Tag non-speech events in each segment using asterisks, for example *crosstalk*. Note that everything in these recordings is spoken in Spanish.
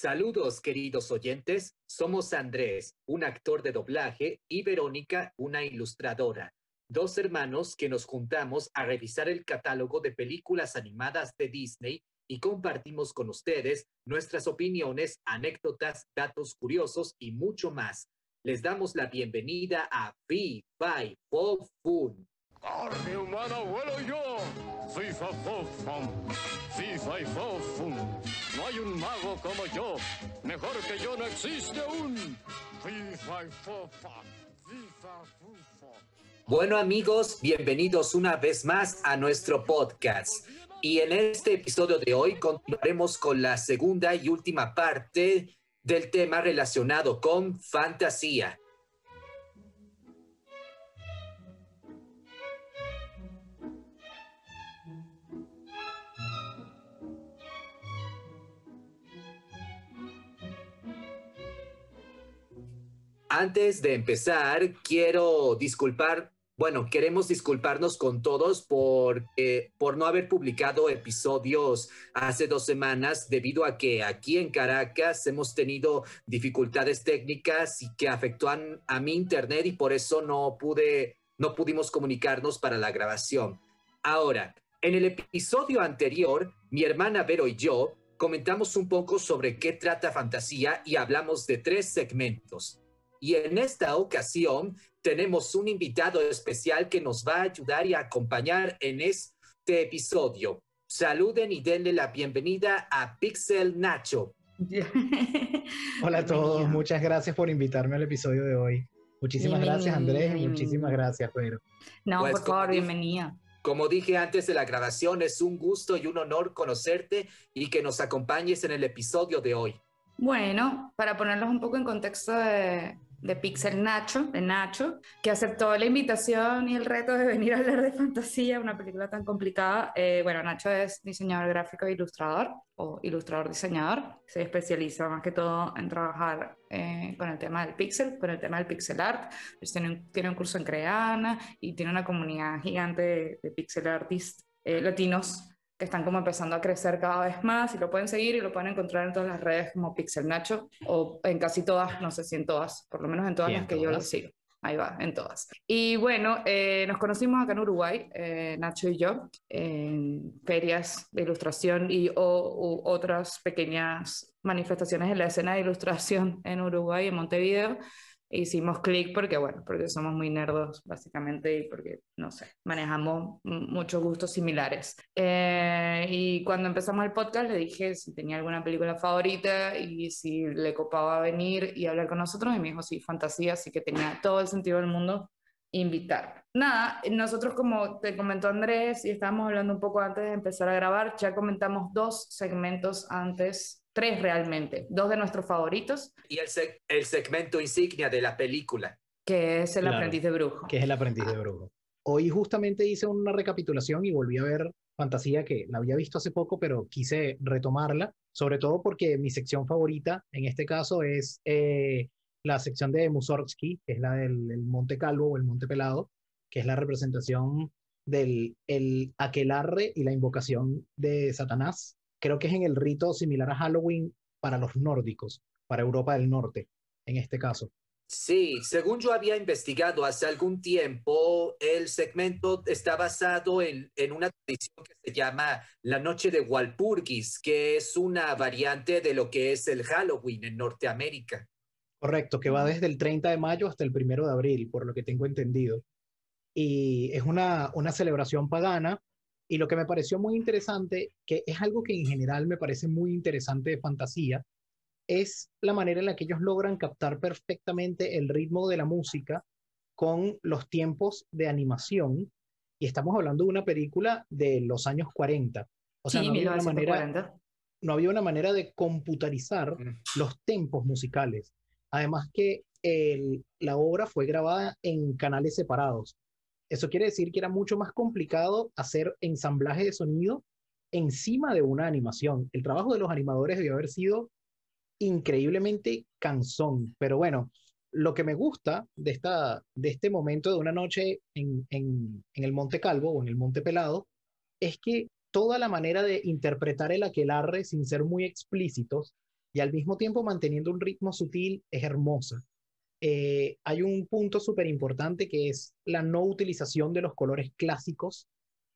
Saludos, queridos oyentes. Somos Andrés, un actor de doblaje, y Verónica, una ilustradora. Dos hermanos que nos juntamos a revisar el catálogo de películas animadas de Disney y compartimos con ustedes nuestras opiniones, anécdotas, datos curiosos y mucho más. Les damos la bienvenida a Fi Fo Fun. ¡Carne humana vuelo yo! ¡FIFA Fofum! ¡FIFA Fofum! No hay un mago como yo. Mejor que yo no existe un. Bueno amigos, bienvenidos una vez más a nuestro podcast. Y en este episodio de hoy continuaremos con la segunda y última parte del tema relacionado con fantasía. Antes de empezar, quiero disculpar, bueno, queremos disculparnos con todos por, eh, por no haber publicado episodios hace dos semanas debido a que aquí en Caracas hemos tenido dificultades técnicas y que afectó a, mi internet y por eso no pude, no pudimos comunicarnos para la grabación. Ahora, en el episodio anterior, mi hermana Vero y yo comentamos un poco sobre qué trata fantasía y hablamos de tres segmentos. Y en esta ocasión tenemos un invitado especial que nos va a ayudar y acompañar en este episodio. Saluden y denle la bienvenida a Pixel Nacho. *laughs* Hola a todos, muchas gracias por invitarme al episodio de hoy. Muchísimas gracias Andrés y muchísimas gracias Pedro. No, Pues, por favor, bienvenida. Como dije antes de la grabación, es un gusto y un honor conocerte y que nos acompañes en el episodio de hoy. Bueno, para ponerlos un poco en contexto de, de Pixel Nacho, de Nacho, que aceptó la invitación y el reto de venir a hablar de fantasía, una película tan complicada. Eh, bueno, Nacho es diseñador gráfico e ilustrador, o ilustrador diseñador. Se especializa más que todo en trabajar eh, con el tema del pixel, con el tema del pixel art. Pues tiene, un, un curso en Creana y tiene una comunidad gigante de, de pixel artists eh, latinos que están como empezando a crecer cada vez más y lo pueden seguir y lo pueden encontrar en todas las redes como Pixel Nacho o en casi todas, no sé si en todas, por lo menos en todas las que yo lo sigo. Ahí va, en todas. Y bueno, eh, nos conocimos acá en Uruguay, eh, Nacho y yo, en ferias de ilustración y o, u otras pequeñas manifestaciones en la escena de ilustración en Uruguay, en Montevideo. Hicimos clic porque, bueno, porque somos muy nerdos, básicamente, y porque, no sé, manejamos muchos gustos similares. Eh, y cuando empezamos el podcast le dije si tenía alguna película favorita y si le copaba venir y hablar con nosotros, y me dijo, sí, fantasía, así que tenía todo el sentido del mundo invitar. Nada, nosotros como te comentó Andrés y estábamos hablando un poco antes de empezar a grabar, ya comentamos dos segmentos antes, tres realmente, dos de nuestros favoritos, Y el, seg- el segmento insignia de la película. que es El Claro. aprendiz de brujo. que es el aprendiz de brujo. Hoy justamente hice una recapitulación y volví a ver Fantasía que la había visto hace poco, pero quise retomarla, sobre todo porque mi sección favorita en este caso es eh, la sección de Mussorgsky, que es la del el Monte Calvo o el Monte Pelado, que es la representación del el aquelarre y la invocación de Satanás. Creo que es en el rito similar a Halloween para los nórdicos, para Europa del Norte, en este caso. Sí, según yo había investigado hace algún tiempo, el segmento está basado en, en una tradición que se llama la Noche de Walpurgis, que es una variante de lo que es el Halloween en Norteamérica. Correcto, que va desde el 30 de mayo hasta el 1 de abril, por lo que tengo entendido. Y es una, una celebración pagana. Y lo que me pareció muy interesante, que es algo que en general me parece muy interesante de fantasía, es la manera en la que ellos logran captar perfectamente el ritmo de la música con los tiempos de animación. Y estamos hablando de una película de los años 40. O sea, sí, no había una manera, 1940. no había una manera de computarizar Mm. los tempos musicales. Además que el- la obra fue grabada en canales separados. Eso quiere decir que era mucho más complicado hacer ensamblaje de sonido encima de una animación. El trabajo de los animadores debió haber sido increíblemente cansón, pero bueno, lo que me gusta de, esta, de este momento de una noche en, en, en el Monte Calvo o en el Monte Pelado es que toda la manera de interpretar el aquelarre sin ser muy explícitos y al mismo tiempo manteniendo un ritmo sutil, es hermosa. Eh, hay un punto súper importante que es la no utilización de los colores clásicos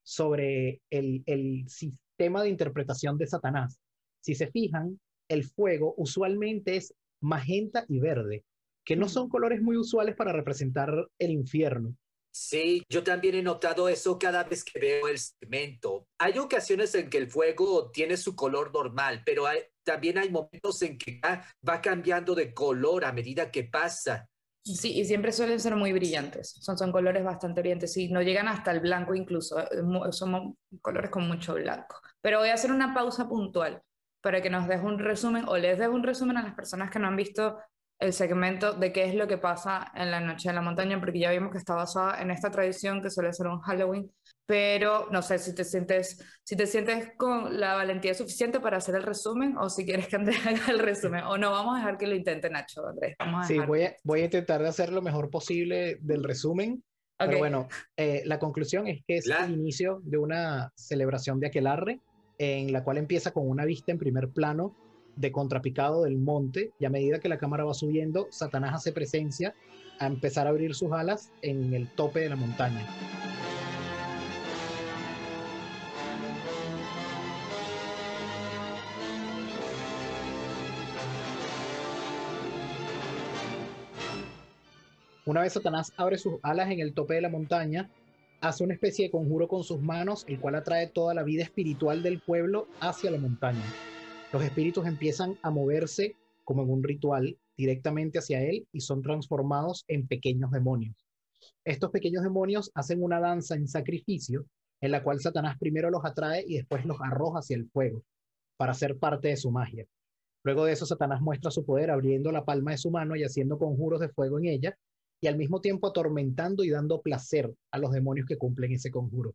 sobre el, el sistema de interpretación de Satanás. Si se fijan, el fuego usualmente es magenta y verde, que no son colores muy usuales para representar el infierno. Sí, yo también he notado eso cada vez que veo el segmento. Hay ocasiones en que el fuego tiene su color normal, pero también hay momentos en que va cambiando de color a medida que pasa. Sí, y siempre suelen ser muy brillantes. Son, son colores bastante brillantes. Sí, no llegan hasta el blanco incluso. Eh, son colores con mucho blanco. Pero voy a hacer una pausa puntual para que nos des un resumen o les des un resumen a las personas que no han visto el segmento de qué es lo que pasa en la noche en la montaña, porque ya vimos que está basada en esta tradición que suele ser un Halloween, pero no sé si te sientes, si te sientes con la valentía suficiente para hacer el resumen o si quieres que Andrés *laughs* haga el resumen, o no, vamos a dejar que lo intente Nacho, Andrés. sí, voy a, voy a intentar de hacer lo mejor posible del resumen, pero bueno, eh, la conclusión es que es el inicio de una celebración de aquelarre, en la cual empieza con una vista en primer plano de contrapicado del monte y a medida que la cámara va subiendo, Satanás hace presencia a empezar a abrir sus alas en el tope de la montaña. Una vez Satanás abre sus alas en el tope de la montaña, hace una especie de conjuro con sus manos, el cual atrae toda la vida espiritual del pueblo hacia la montaña los espíritus empiezan a moverse como en un ritual directamente hacia él y son transformados en pequeños demonios. Estos pequeños demonios hacen una danza en sacrificio en la cual Satanás primero los atrae y después los arroja hacia el fuego para ser parte de su magia. Luego de eso, Satanás muestra su poder abriendo la palma de su mano y haciendo conjuros de fuego en ella y al mismo tiempo atormentando y dando placer a los demonios que cumplen ese conjuro.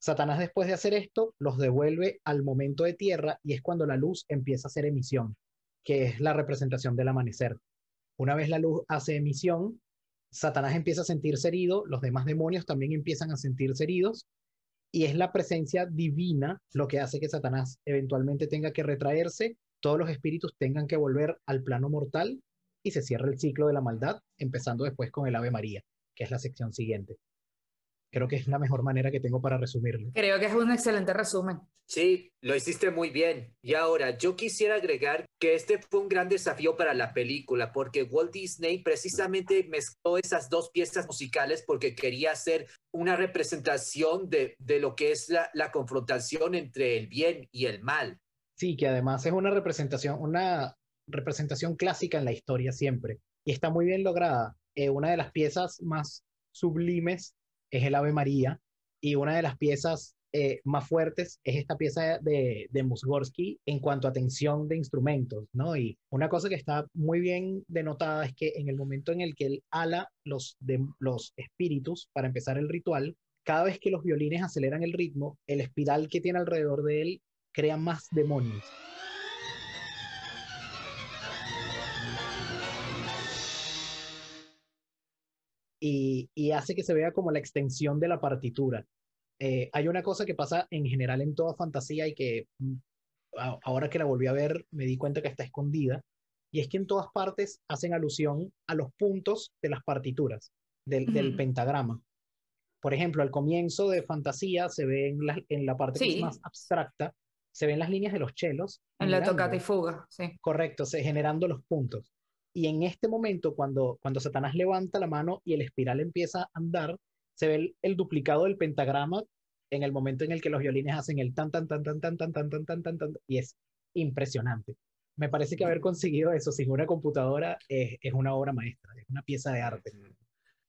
Satanás después de hacer esto los devuelve al momento de tierra y es cuando la luz empieza a hacer emisión, que es la representación del amanecer. Una vez la luz hace emisión, Satanás empieza a sentirse herido, los demás demonios también empiezan a sentirse heridos y es la presencia divina lo que hace que Satanás eventualmente tenga que retraerse, todos los espíritus tengan que volver al plano mortal y se cierra el ciclo de la maldad, empezando después con el Ave María, que es la sección siguiente. Creo que es la mejor manera que tengo para resumirlo. Creo que es un excelente resumen. Sí, lo hiciste muy bien. Y ahora, yo quisiera agregar que este fue un gran desafío para la película, porque Walt Disney precisamente mezcló esas dos piezas musicales porque quería hacer una representación de, de lo que es la, la confrontación entre el bien y el mal. Sí, que además es una representación, una representación clásica en la historia siempre. Y está muy bien lograda. Eh, una de las piezas más sublimes es el Ave María, y una de las piezas eh, más fuertes es esta pieza de, de Mussorgsky en cuanto a tensión de instrumentos, ¿no? Y una cosa que está muy bien denotada es que en el momento en el que él ala los, de, los espíritus para empezar el ritual, cada vez que los violines aceleran el ritmo, el espiral que tiene alrededor de él crea más demonios. Y, hace que se vea como la extensión de la partitura. Eh, hay una cosa que pasa en general en toda fantasía y que mm, ahora que la volví a ver me di cuenta que está escondida, y es que en todas partes hacen alusión a los puntos de las partituras, del, pentagrama. Por ejemplo, al comienzo de fantasía se ve en la, en la parte más abstracta, se ven las líneas de los chelos. En la tocata y fuga, sí. Correcto, se, generando los puntos. Y en este momento, cuando, cuando Satanás levanta la mano y el espiral empieza a andar, se ve el, duplicado del pentagrama en el momento en el que los violines hacen el tan, tan, tan, tan, tan, tan, tan, tan, tan, tan, tan, y es impresionante. Me parece que haber conseguido eso sin una computadora es, es una obra maestra, es una pieza de arte.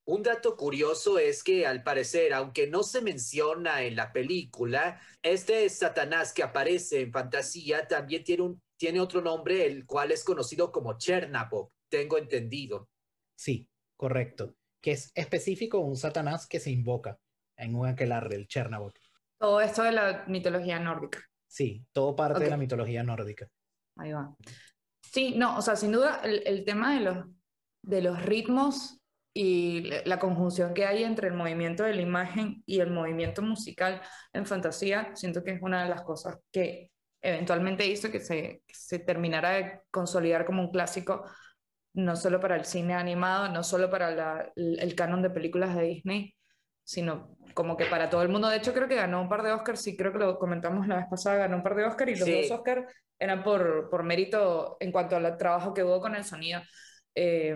Un dato curioso es que al parecer, aunque no se menciona en la película, este Satanás que aparece en fantasía también tiene, un, tiene otro nombre, el cual es conocido como Chernabog tengo entendido. Sí, correcto. Que es específico un Satanás que se invoca en un aquelarre, el Chernabog. Todo esto de la mitología nórdica. Sí, todo parte de la mitología nórdica. Ahí va. Sí, no, o sea, sin duda el, tema de los, de los ritmos y la conjunción que hay entre el movimiento de la imagen y el movimiento musical en fantasía, siento que es una de las cosas que eventualmente hizo que se, se terminara de consolidar como un clásico, no solo para el cine animado, no solo para la, el canon de películas de Disney, sino como que para todo el mundo. De hecho, creo que ganó un par de Oscars, sí, creo que lo comentamos la vez pasada, ganó un par de Oscars y los dos Oscars eran por, por mérito en cuanto al trabajo que hubo con el sonido. Eh,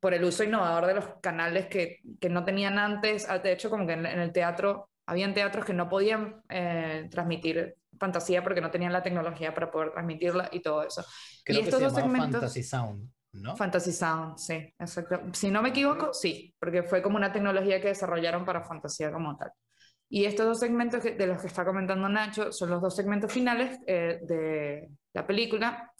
por el uso innovador de los canales que, que, no tenían antes. Ah, de hecho, como que en, el teatro, habían teatros que no podían eh, transmitir fantasía porque no tenían la tecnología para poder transmitirla y todo eso. Creo y estos dos segmentos... Fantasy Sound. ¿No? Fantasy Sound, sí, exacto. Si no me equivoco, sí, porque fue como una tecnología que desarrollaron para fantasía como tal. Y estos dos segmentos de los que está comentando Nacho son los dos segmentos finales eh, de la película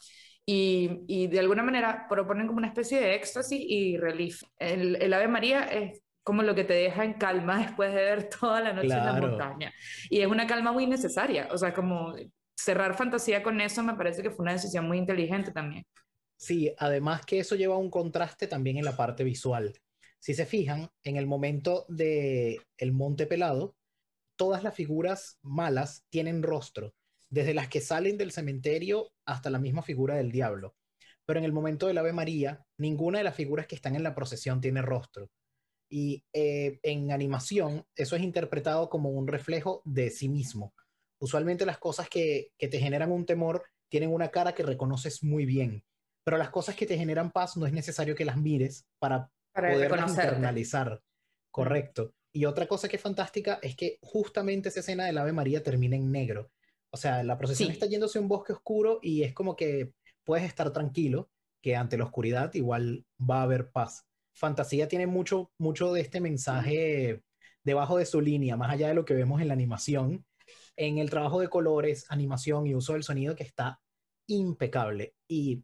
y, y, de alguna manera proponen como una especie de éxtasis y relief. El, el, Ave María es como lo que te deja en calma *laughs* después de ver toda la noche en la montaña. Y es una calma muy necesaria. O sea, como cerrar fantasía con eso me parece que fue una decisión muy inteligente también. Sí, además que eso lleva un contraste también en la parte visual. Si se fijan, en el momento de El Monte Pelado, todas las figuras malas tienen rostro desde las que salen del cementerio hasta la misma figura del diablo. Pero en el momento del Ave María, ninguna de las figuras que están en la procesión tiene rostro. Y eh, en animación, eso es interpretado como un reflejo de sí mismo. Usualmente las cosas que, te generan un temor tienen una cara que reconoces muy bien, pero las cosas que te generan paz no es necesario que las mires para, para poderlas internalizar. Correcto. Y otra cosa que es fantástica es que justamente esa escena del Ave María termina en negro. O sea, la procesión está yéndose a un bosque oscuro y es como que puedes estar tranquilo que ante la oscuridad igual va a haber paz. Fantasía tiene mucho, mucho de este mensaje debajo de su línea, más allá de lo que vemos en la animación, en el trabajo de colores, animación y uso del sonido que está impecable. Y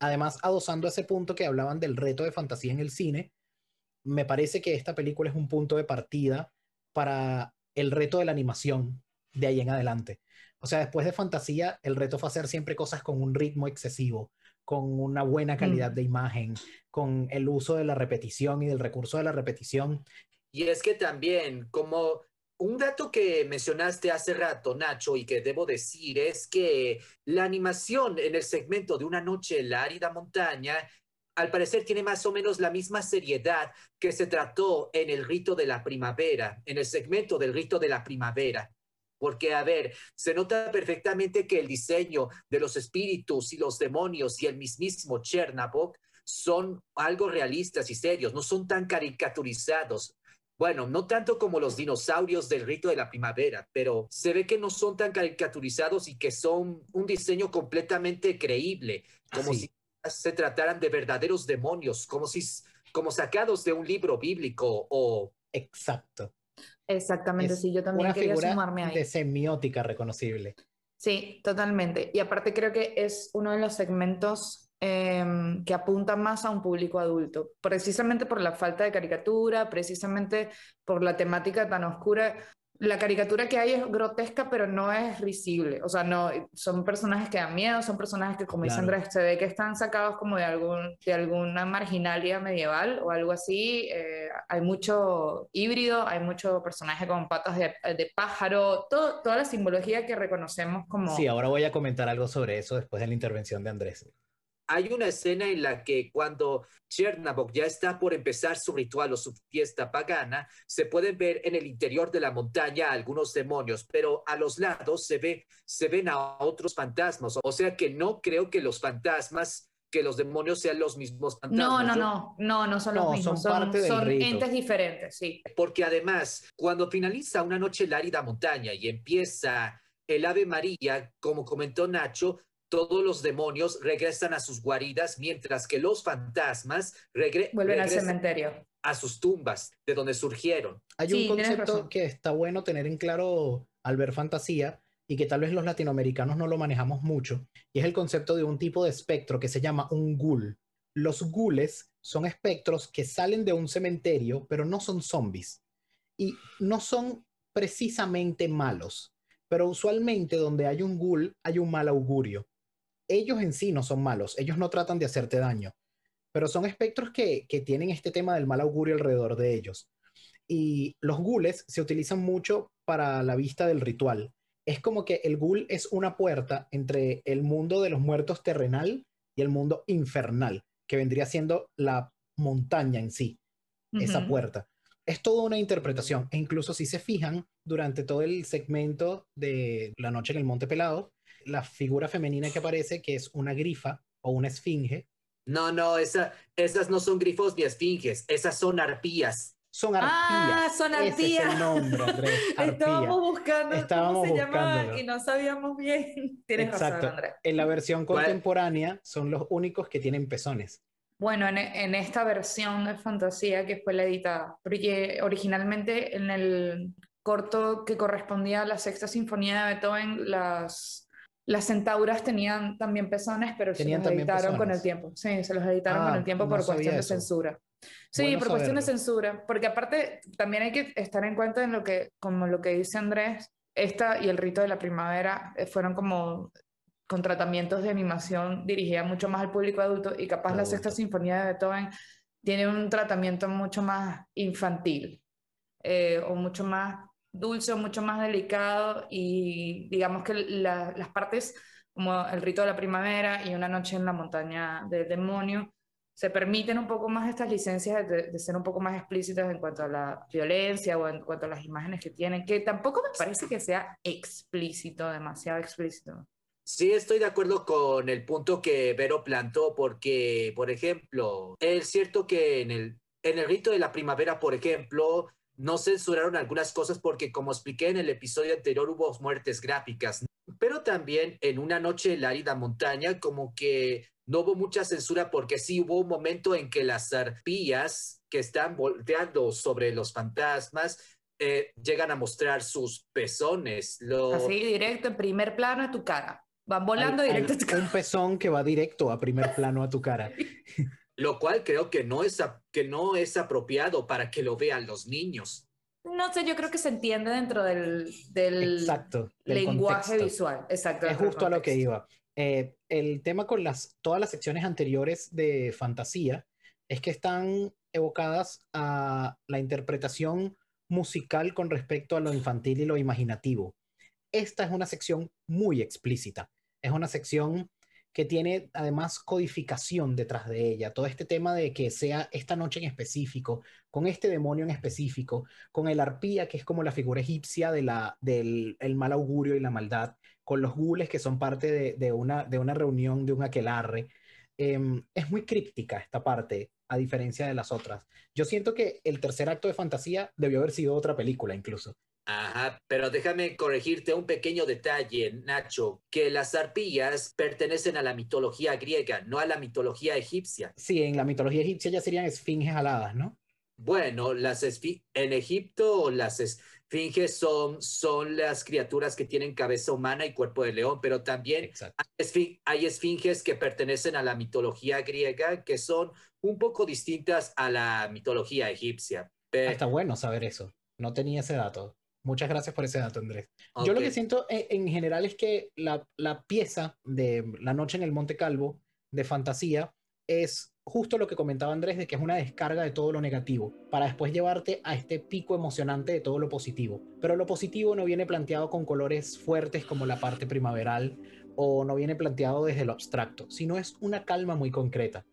además, adosando ese punto que hablaban del reto de fantasía en el cine, me parece que esta película es un punto de partida para el reto de la animación de ahí en adelante. O sea, después de fantasía, el reto fue hacer siempre cosas con un ritmo excesivo, con una buena calidad mm. de imagen, con el uso de la repetición y del recurso de la repetición. Y es que también, como un dato que mencionaste hace rato, Nacho, y que debo decir es que la animación en el segmento de Una noche en la árida montaña, al parecer tiene más o menos la misma seriedad que se trató en el rito de la primavera, en el segmento del rito de la primavera. Porque, a ver, se nota perfectamente que el diseño de los espíritus y los demonios y el mismísimo Chernabog son algo realistas y serios, no son tan caricaturizados. Bueno, no tanto como los dinosaurios del rito de la primavera, pero se ve que no son tan caricaturizados y que son un diseño completamente creíble, como si se trataran de verdaderos demonios, como si como sacados de un libro bíblico o Exacto. Exactamente, sí, yo también quería sumarme ahí. De semiótica reconocible. Sí, totalmente. Y aparte creo que es uno de los segmentos em, que apunta más a un público adulto, precisamente por la falta de caricatura, precisamente por la temática tan oscura la caricatura que hay es grotesca, pero no es risible. O sea, no, son personajes que dan miedo, son personajes que, como dice Andrés, se ve que están sacados como de, algún, de alguna marginalia medieval o algo así. Eh, hay mucho híbrido, hay mucho personaje con patas de, de pájaro, todo, toda la simbología que reconocemos como... Sí, ahora voy a comentar algo sobre eso después de la intervención de Andrés hay una escena en la que cuando Chernabog ya está por empezar su ritual o su fiesta pagana, se pueden ver en el interior de la montaña algunos demonios, pero a los lados se, ve, se ven a otros fantasmas. O sea que no creo que los fantasmas que los demonios sean los mismos fantasmas. No, no, no, no, no son los mismos, son, son, entes diferentes, sí. Porque además, cuando finaliza una noche en la árida montaña y empieza el Ave María, como comentó Nacho, todos los demonios regresan a sus guaridas, mientras que los fantasmas vuelven al cementerio. A sus tumbas, de donde surgieron. Hay un concepto que está bueno tener en claro al ver fantasía y que tal vez los latinoamericanos no lo manejamos mucho, y es el concepto de un tipo de espectro que se llama un ghoul. Los ghouls son espectros que salen de un cementerio, pero no son zombies. Y no son precisamente malos, pero usualmente donde hay un ghoul hay un mal augurio ellos en sí no son malos, ellos no tratan de hacerte daño, pero son espectros que, tienen este tema del mal augurio alrededor de ellos. Y los gules se utilizan mucho para la vista del ritual. es como que el ghoul es una puerta entre el mundo de los muertos terrenal y el mundo infernal, que vendría siendo la montaña en sí, esa puerta. Es toda una interpretación, e incluso si se fijan, durante todo el segmento de La Noche en el Monte Pelado, la figura femenina que aparece, que es una grifa o una esfinge, No, no, esa, esas no son grifos ni esfinges, esas son arpías. son arpías. Ah, son Ese es arpías. el nombre, Andrés, *laughs* arpía. Estábamos buscando Estábamos cómo se llamaba buscándolo. y no sabíamos bien. *laughs* Tienes Exacto. razón, Andrés. En la versión ¿Cuál? contemporánea son los únicos que tienen pezones. Bueno, en, en esta versión de fantasía que fue la editada, porque originalmente en el corto que correspondía a la sexta sinfonía de Beethoven, las, las centauras tenían también pezones, pero se Tenían los también editaron con el tiempo. Sí, se los editaron con Ah, el tiempo no por cuestión de censura. Sí, Bueno por cuestión de saberlo. censura, porque aparte también hay que estar en cuenta en lo que, como lo que dice Andrés, esta y el rito de la primavera eh, fueron como con tratamientos de animación dirigida mucho más al público adulto y capaz la sexta sinfonía de Beethoven tiene un tratamiento mucho más infantil eh, o mucho más dulce o mucho más delicado y digamos que la- las partes como el rito de la primavera y una noche en la montaña del demonio se permiten un poco más estas licencias de, ser un poco más explícitas en cuanto a la violencia o en cuanto a las imágenes que tienen, que tampoco me parece que sea explícito, demasiado explícito. Sí, estoy de acuerdo con el punto que Vero plantó, porque, por ejemplo, es cierto que en el, en el rito de la primavera, por ejemplo, no censuraron algunas cosas porque, como expliqué en el episodio anterior, hubo muertes gráficas, pero también en una noche en la árida montaña, como que no hubo mucha censura porque sí hubo un momento en que las arpías que están volteando sobre los fantasmas eh, llegan a mostrar sus pezones. Lo... Así directo, en primer plano de tu cara. Van volando Hay- directo hay a tu cara. un pezón que va directo a primer plano a tu cara. *laughs* lo cual creo que no es, que no es apropiado para que lo vean los niños. No sé, yo creo que se entiende dentro del, del Exacto. del lenguaje contexto. visual. Exacto. Es justo a lo que iba. Eh, el tema con las, todas las secciones anteriores de fantasía es que están evocadas a la interpretación musical con respecto a lo infantil y lo imaginativo. Esta es una sección muy explícita. Es una sección que tiene además codificación detrás de ella. Todo este tema de que sea esta noche en específico, con este demonio en específico, con el arpía, que es como la figura egipcia de la, del el mal augurio y la maldad, con los gules que son parte de, de una, de una reunión, de un aquelarre. Em, es muy críptica esta parte, a diferencia de las otras. Yo siento que el tercer acto de fantasía debió haber sido otra película incluso. Ajá, pero déjame corregirte un pequeño detalle, Nacho, que las arpías pertenecen a la mitología griega, no a la mitología egipcia. Sí, en la mitología egipcia ya serían esfinges aladas, ¿no? Bueno, las en Egipto las esfinges son, son las criaturas que tienen cabeza humana y cuerpo de león, pero también esfi- hay esfinges que pertenecen a la mitología griega que son un poco distintas a la mitología egipcia. Ah, Está bueno saber eso. No tenía ese dato. Muchas gracias por ese dato, Andrés. Yo lo que siento en, en general es que la, la pieza de La Noche en el Monte Calvo de fantasía es justo lo que comentaba Andrés, de que es una descarga de todo lo negativo, para después llevarte a este pico emocionante de todo lo positivo. Pero lo positivo no viene planteado con colores fuertes como la parte primaveral, o no viene planteado desde lo abstracto, sino es una calma muy concreta.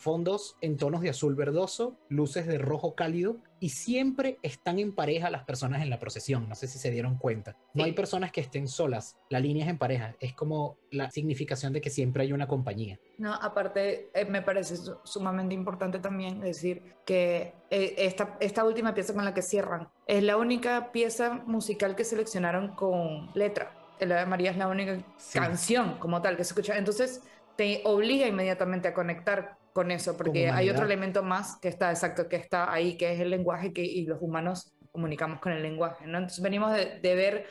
Fondos en tonos de azul verdoso, luces de rojo cálido y siempre están en pareja las personas en la procesión. No sé si se dieron cuenta. No Sí. hay personas que estén solas. La línea es en pareja. Es como la significación de que siempre hay una compañía. No, aparte, eh, me parece su- sumamente importante también decir que eh, esta, esta última pieza con la que cierran es la única pieza musical que seleccionaron con letra. El Ave María es la única Sí. canción como tal que se escucha. Entonces, te obliga inmediatamente a conectar con eso, porque hay otro elemento más que está exacto, que está ahí, que es el lenguaje que, y los humanos comunicamos con el lenguaje, ¿no? Entonces venimos de, de ver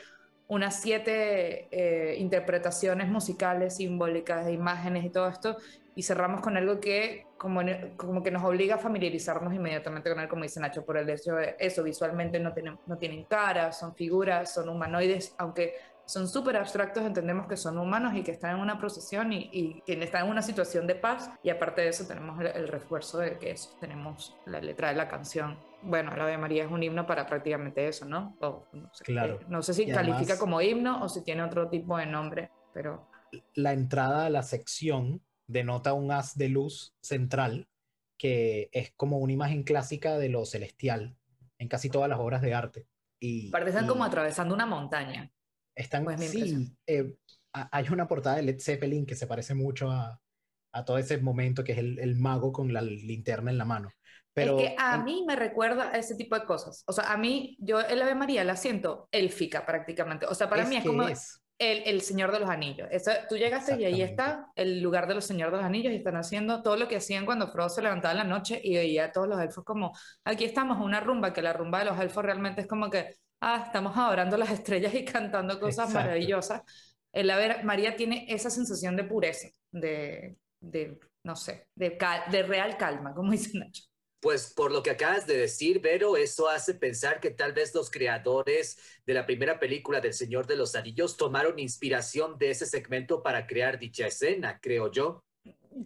unas siete eh, interpretaciones musicales, simbólicas, de imágenes y todo esto, y cerramos con algo que como, como que nos obliga a familiarizarnos inmediatamente con él, como dice Nacho, por el hecho de eso, visualmente no tienen, no tienen cara, son figuras, son humanoides, aunque son súper abstractos, entendemos que son humanos y que están en una procesión y, y, que están en una situación de paz, y aparte de eso tenemos el, el refuerzo de que eso, tenemos la letra de la canción bueno, la Ave María es un himno para prácticamente eso, ¿no? O, no, sé, Claro. eh, no sé si califica como himno o si tiene otro tipo de nombre, pero La entrada a la sección denota un haz de luz central que es como una imagen clásica de lo celestial en casi todas las obras de arte. Y, parecen y como atravesando una montaña. Están, pues, sí, eh, ha- hay una portada de Led Zeppelin que se parece mucho a, a todo ese momento que es el, el mago con la linterna en la mano. Pero es que a en- mí me recuerda a ese tipo de cosas. O sea, a mí, yo el Ave María la siento élfica prácticamente. O sea, para mí es como es. el, el Señor de los Anillos. Eso, tú llegaste y ahí está el lugar de los Señores de los Anillos y están haciendo todo lo que hacían cuando Frodo se levantaba en la noche y veía a todos los elfos como, aquí estamos, una rumba, que la rumba de los elfos realmente es como que, ah, estamos adorando las estrellas y cantando cosas Exacto. maravillosas. El Ave María tiene esa sensación de pureza, de, de no sé, de, cal- de real calma, como *laughs* dice Nacho. Pues por lo que acabas de decir, Vero, eso hace pensar que tal vez los creadores de la primera película del Señor de los Anillos tomaron inspiración de ese segmento para crear dicha escena, creo yo.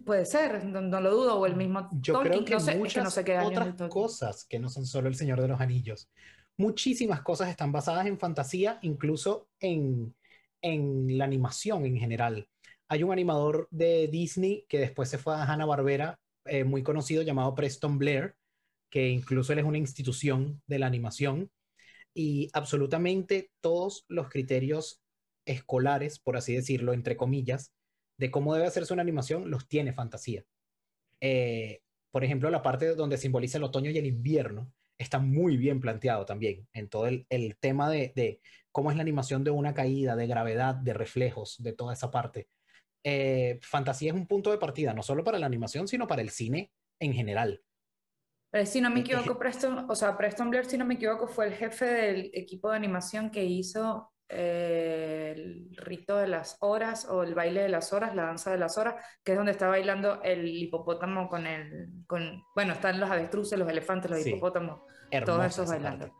Puede ser, no, no lo dudo, o el mismo Yo Tolkien, creo que no sé, es que muchas no sé qué otras cosas que no son solo El Señor de los Anillos. Muchísimas cosas están basadas en fantasía, incluso en, en la animación en general. Hay un animador de Disney que después se fue a Hanna-Barbera, eh, muy conocido, llamado Preston Blair, que incluso él es una institución de la animación. Y absolutamente todos los criterios escolares, por así decirlo, entre comillas, de cómo debe hacerse una animación, los tiene fantasía. Eh, por ejemplo, la parte donde simboliza el otoño y el invierno está muy bien planteado también en todo el, el tema de, de cómo es la animación de una caída, de gravedad, de reflejos, de toda esa parte. Eh, fantasía es un punto de partida, no solo para la animación, sino para el cine en general. Pero si no me Eh, equivoco, Preston, o sea, Preston Blair, si no me equivoco, fue el jefe del equipo de animación que hizo eh, el rito de las horas o el baile de las horas, la danza de las horas, que es donde está bailando el hipopótamo con el, con, bueno, están los avestruces, los elefantes, los Sí. hipopótamos, todos esos bailando.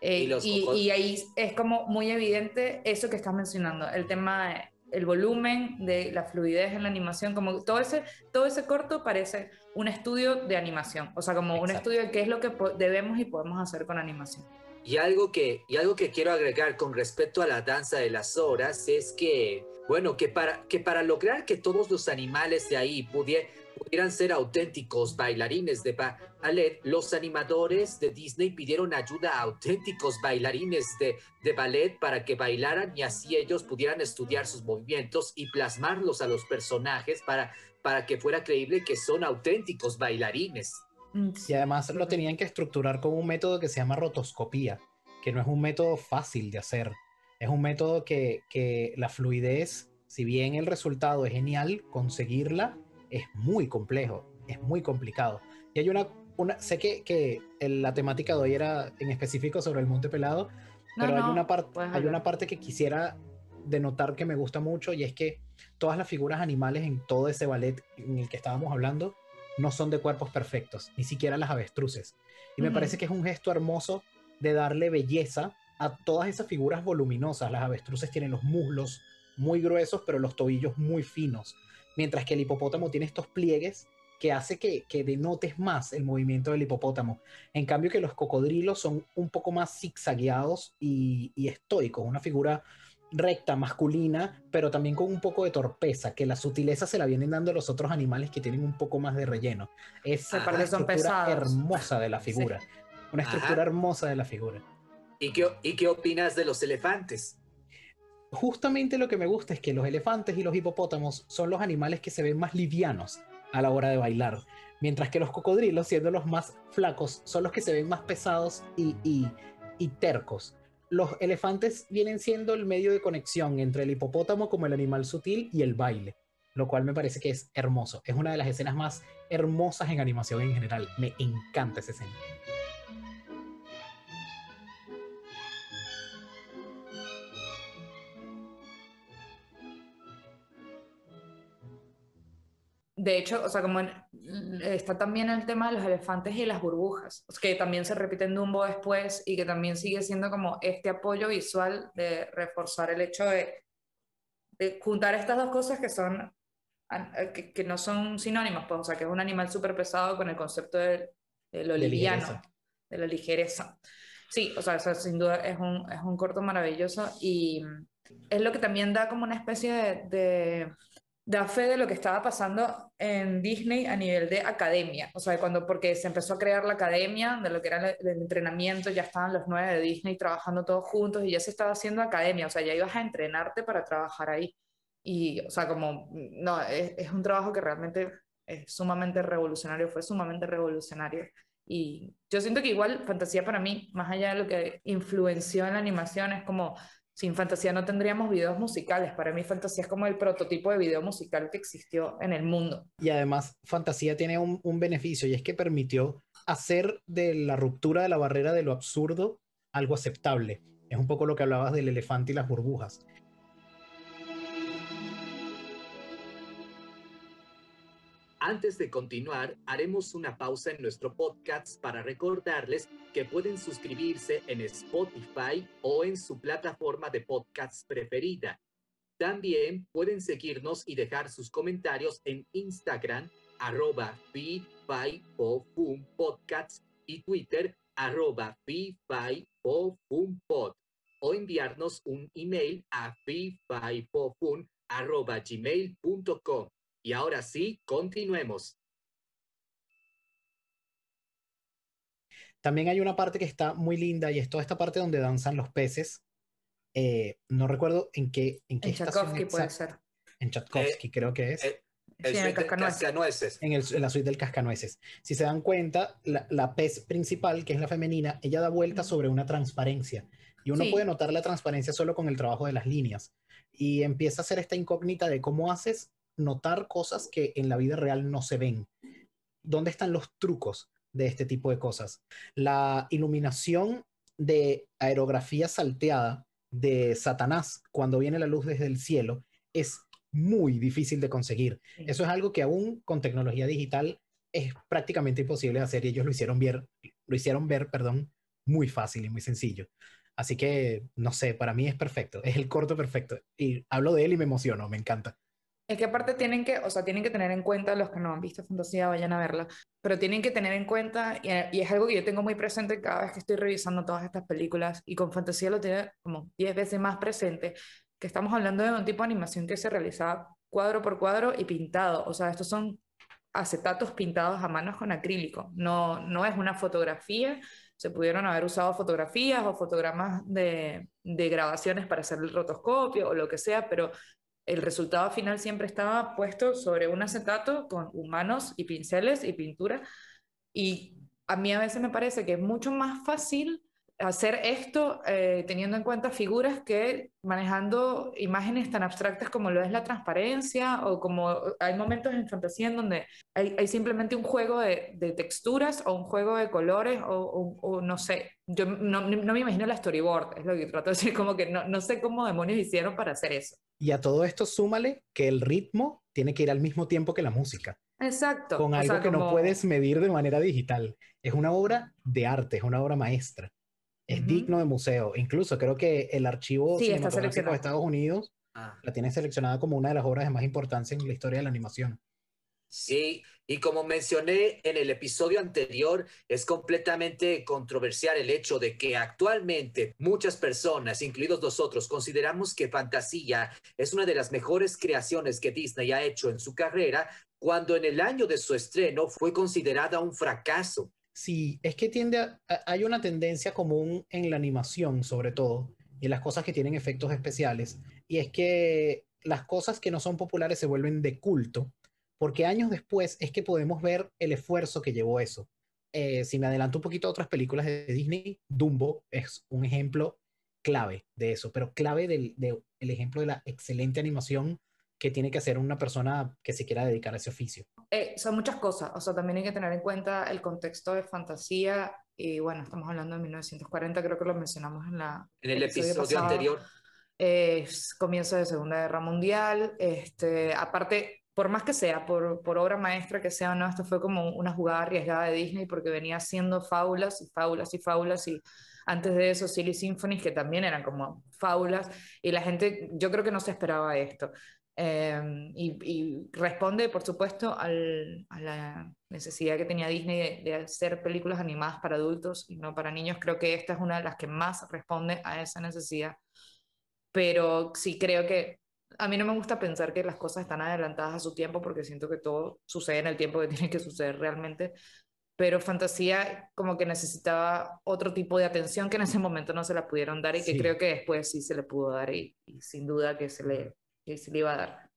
Eh, Y ahí es como muy evidente eso que estás mencionando, el tema, de- el volumen de la fluidez en la animación, como todo ese, todo ese corto parece un estudio de animación, o sea, como un Exacto. estudio de qué es lo que debemos y podemos hacer con animación. Y algo que, y algo que quiero agregar con respecto a la danza de las horas es que, bueno, que para, que para lograr que todos los animales de ahí pudie- pudieran ser auténticos bailarines de ballet, los animadores de Disney pidieron ayuda a auténticos bailarines de, de ballet para que bailaran y así ellos pudieran estudiar sus movimientos y plasmarlos a los personajes para, para que fuera creíble que son auténticos bailarines. Mm, Y además lo tenían que estructurar con un método que se llama rotoscopía, que no es un método fácil de hacer. Es un método que, que la fluidez, si bien el resultado es genial, conseguirla es muy complejo, es muy complicado. Y hay una, una sé que, que la temática de hoy era en específico sobre el Monte Pelado, No, pero hay, una parte, hay una parte que quisiera denotar que me gusta mucho y es que todas las figuras animales en todo ese ballet en el que estábamos hablando no son de cuerpos perfectos, ni siquiera las avestruces. Y me parece que es un gesto hermoso de darle belleza a todas esas figuras voluminosas. Las avestruces tienen los muslos muy gruesos, pero los tobillos muy finos, mientras que el hipopótamo tiene estos pliegues que hace que, que denotes más el movimiento del hipopótamo. En cambio que los cocodrilos son un poco más zigzagueados y, y estoicos, una figura recta, masculina, pero también con un poco de torpeza, que la sutileza se la vienen dando los otros animales que tienen un poco más de relleno. Es Aparte una son estructura pesados. hermosa de la figura. Una Ajá. estructura hermosa de la figura. ¿Y qué, ¿Y qué opinas de los elefantes? Justamente lo que me gusta es que los elefantes y los hipopótamos son los animales que se ven más livianos a la hora de bailar, mientras que los cocodrilos, siendo los más flacos, son los que se ven más pesados y, y- y tercos los elefantes vienen siendo el medio de conexión entre el hipopótamo como el animal sutil y el baile, lo cual me parece que es hermoso. Es una de las escenas más hermosas en animación en general. Me encanta esa escena. De hecho, o sea, como en, está también el tema de los elefantes y las burbujas, que también se repite en Dumbo después y que también sigue siendo como este apoyo visual de reforzar el hecho de, de juntar estas dos cosas que son que, que, no son sinónimas, pues, o sea, que es un animal súper pesado con el concepto de, de lo liviano, de la ligereza. Sí, o sea, sin duda es un, es un corto maravilloso y es lo que también da como una especie de, de da fe de lo que estaba pasando en Disney a nivel de academia, o sea, cuando, porque se empezó a crear la academia, de lo que era el, entrenamiento, ya estaban los nueve de Disney trabajando todos juntos y ya se estaba haciendo academia, o sea, ya ibas a entrenarte para trabajar ahí. Y, o sea, como, no, es, es un trabajo que realmente es sumamente revolucionario, fue sumamente revolucionario. Y yo siento que igual fantasía para mí, más allá de lo que influenció en la animación, es como sin fantasía no tendríamos videos musicales. Para mí fantasía es como el prototipo de video musical que existió en el mundo. Y además fantasía tiene un, un beneficio y es que permitió hacer de la ruptura de la barrera de lo absurdo algo aceptable. Es un poco lo que hablabas del elefante y las burbujas. Antes de continuar, haremos una pausa en nuestro podcast para recordarles que pueden suscribirse en Spotify o en su plataforma de podcast preferida. También pueden seguirnos y dejar sus comentarios en Instagram, arroba podcast y Twitter, arroba pod, o enviarnos un email a gmail.com. Y ahora sí, continuemos. También hay una parte que está muy linda y es toda esta parte donde danzan los peces. Eh, no recuerdo en qué en qué en Tchaikovsky puede ser. En Tchaikovsky creo que es. Eh, el sí, en, el cascanueces. En, el, en, la suite del cascanueces. Si se dan cuenta, la, la, pez principal, que es la femenina, ella da vuelta sobre una transparencia. Y uno sí. puede notar la transparencia solo con el trabajo de las líneas. Y empieza a hacer esta incógnita de cómo haces notar cosas que en la vida real no se ven. ¿Dónde están los trucos de este tipo de cosas? La iluminación de aerografía salteada de Satanás cuando viene la luz desde el cielo es muy difícil de conseguir. Eso es algo que aún con tecnología digital es prácticamente imposible de hacer y ellos lo hicieron ver, lo hicieron ver, perdón, muy fácil y muy sencillo. Así que, no sé, para mí es perfecto, es el corto perfecto. Y hablo de él y me emociono, me encanta. Es que aparte tienen que, o sea, tienen que tener en cuenta, los que no han visto Fantasía, vayan a verla, pero tienen que tener en cuenta, y, es algo que yo tengo muy presente cada vez que estoy revisando todas estas películas, y con Fantasía lo tiene como 10 veces más presente, que estamos hablando de un tipo de animación que se realizaba cuadro por cuadro y pintado, o sea, estos son acetatos pintados a manos con acrílico, no, no es una fotografía, se pudieron haber usado fotografías o fotogramas de, de grabaciones para hacer el rotoscopio o lo que sea, pero el resultado final siempre estaba puesto sobre un acetato con humanos y pinceles y pintura. Y a mí a veces me parece que es mucho más fácil hacer esto eh, teniendo en cuenta figuras que manejando imágenes tan abstractas como lo es la transparencia o como hay momentos en fantasía en donde hay, hay simplemente un juego de, de, texturas o un juego de colores o, o, o no sé, yo no, no, me imagino la storyboard, es lo que trato de decir, como que no, no sé cómo demonios hicieron para hacer eso. Y a todo esto súmale que el ritmo tiene que ir al mismo tiempo que la música. Exacto. Con algo o sea, que como... no puedes medir de manera digital. Es una obra de arte, es una obra maestra. Es uh -huh. digno de museo. Incluso creo que el archivo sí, cinematográfico de Estados Unidos ah. la tiene seleccionada como una de las obras de más importancia en la historia de la animación. Sí, y como mencioné en el episodio anterior, es completamente controversial el hecho de que actualmente muchas personas, incluidos nosotros, consideramos que Fantasía es una de las mejores creaciones que Disney ha hecho en su carrera, cuando en el año de su estreno fue considerada un fracaso. Sí, es que tiende hay una tendencia común en la animación, sobre todo, y en las cosas que tienen efectos especiales, y es que las cosas que no son populares se vuelven de culto porque años después es que podemos ver el esfuerzo que llevó eso. Eh, si me adelanto un poquito a otras películas de Disney, Dumbo es un ejemplo clave de eso, pero clave del de, el ejemplo de la excelente animación que tiene que hacer una persona que se quiera dedicar a ese oficio. Eh, son muchas cosas, o sea, también hay que tener en cuenta el contexto de fantasía y bueno, estamos hablando de 1940, creo que lo mencionamos en la... En el episodio, episodio anterior. Eh, comienzo de Segunda Guerra Mundial, este, aparte por más que sea, por, por obra maestra que sea o no, esto fue como una jugada arriesgada de Disney porque venía haciendo fábulas y fábulas y fábulas y antes de eso Silly Symphonies que también eran como fábulas y la gente yo creo que no se esperaba esto. Em, y, responde, por supuesto, a la necesidad que tenía Disney de, hacer películas animadas para adultos y no para niños. Creo que esta es una de las que más responde a esa necesidad. Pero sí creo que a mí no me gusta pensar que las cosas están adelantadas a su tiempo porque siento que todo sucede en el tiempo que tiene que suceder realmente. Pero Fantasía como que necesitaba otro tipo de atención que en ese momento no se la pudieron dar y que creo que después sí se le pudo dar y sin duda que se le que se le iba a dar.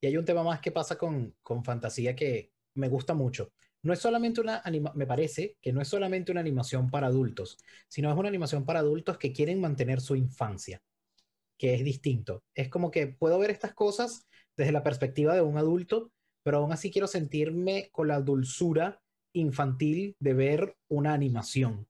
Y hay un tema más que pasa con, con fantasía que me gusta mucho. No es solamente una anima me parece que no es solamente una animación para adultos, sino es una animación para adultos que quieren mantener su infancia, que es distinto. Es como que puedo ver estas cosas desde la perspectiva de un adulto, pero aún así quiero sentirme con la dulzura infantil de ver una animación.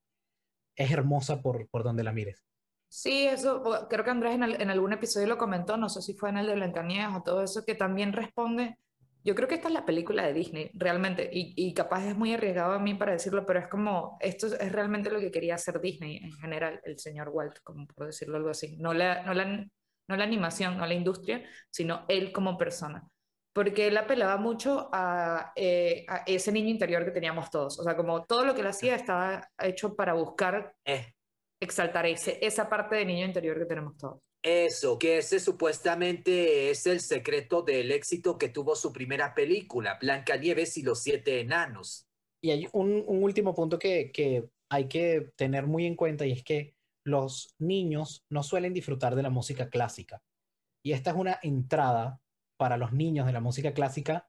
Es hermosa por, por donde la mires. Sí, eso creo que Andrés en, algún episodio lo comentó, no sé si fue en el de Blancanieves o todo eso, que también responde. Yo creo que esta es la película de Disney, realmente, y, capaz es muy arriesgado a mí para decirlo, pero es como, esto es realmente lo que quería hacer Disney en general, el señor Walt, como por decirlo algo así. No la, no la, no la animación, no la industria, sino él como persona. Porque él apelaba mucho a, eh, ese niño interior que teníamos todos. O sea, como todo lo que él hacía estaba hecho para buscar eh exaltar ese, esa parte de niño interior que tenemos todos. Eso, que ese supuestamente es el secreto del éxito que tuvo su primera película, Blancanieves y los siete enanos. Y hay un, último punto que, que hay que tener muy en cuenta y es que los niños no suelen disfrutar de la música clásica. Y esta es una entrada para los niños de la música clásica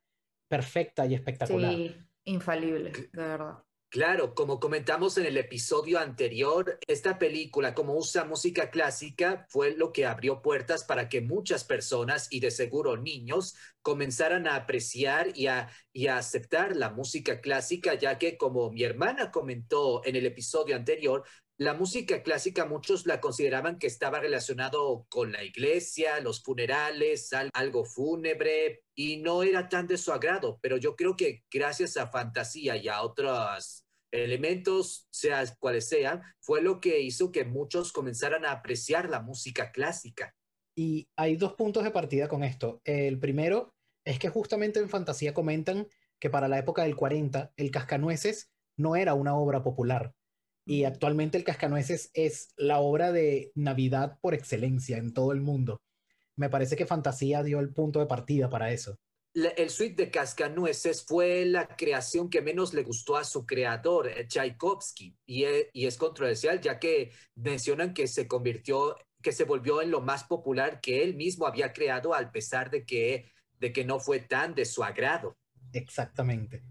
perfecta y espectacular. Sí, infalible, de verdad. Claro, como comentamos en el episodio anterior, esta película, como usa música clásica, fue lo que abrió puertas para que muchas personas, y de seguro niños, comenzaran a apreciar y a, y a aceptar la música clásica, ya que como mi hermana comentó en el episodio anterior, la música clásica muchos la consideraban que estaba relacionado con la iglesia, los funerales, algo fúnebre, y no era tan de su agrado, pero yo creo que gracias a fantasía y a otras elementos, sea cuales sean, fue lo que hizo que muchos comenzaran a apreciar la música clásica. Y hay dos puntos de partida con esto. El primero es que justamente en Fantasía comentan que para la época del 40 el Cascanueces no era una obra popular. Y actualmente el Cascanueces es la obra de Navidad por excelencia en todo el mundo. Me parece que Fantasía dio el punto de partida para eso el suite de Cascanueces fue la creación que menos le gustó a su creador, eh, Tchaikovsky, y, e, y, es controversial ya que mencionan que se convirtió, que se volvió en lo más popular que él mismo había creado, al pesar de que, de que no fue tan de su agrado. Exactamente.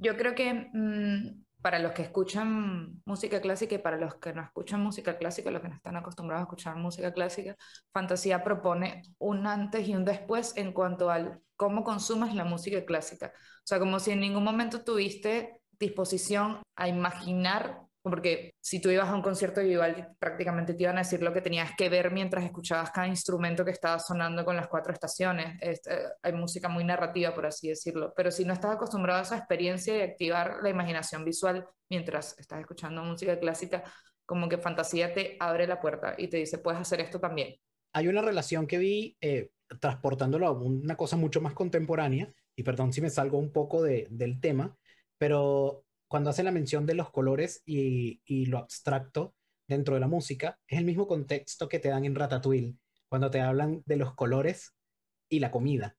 Yo creo que mm, para los que escuchan música clásica y para los que no escuchan música clásica, los que no están acostumbrados a escuchar música clásica, Fantasía propone un antes y un después en cuanto al cómo consumes la música clásica. O sea, como si en ningún momento tuviste disposición a imaginar porque si tú ibas a un concierto igual prácticamente te iban a decir lo que tenías que ver mientras escuchabas cada instrumento que estaba sonando con las cuatro estaciones. Este, hay música muy narrativa, por así decirlo, pero si no estás acostumbrado a esa experiencia y activar la imaginación visual mientras estás escuchando música clásica, como que fantasía te abre la puerta y te dice, puedes hacer esto también. Hay una relación que vi eh, transportándolo a una cosa mucho más contemporánea, y perdón si me salgo un poco de, del tema, pero cuando hace la mención de los colores y, lo abstracto dentro de la música, es el mismo contexto que te dan en Ratatouille, cuando te hablan de los colores y la comida.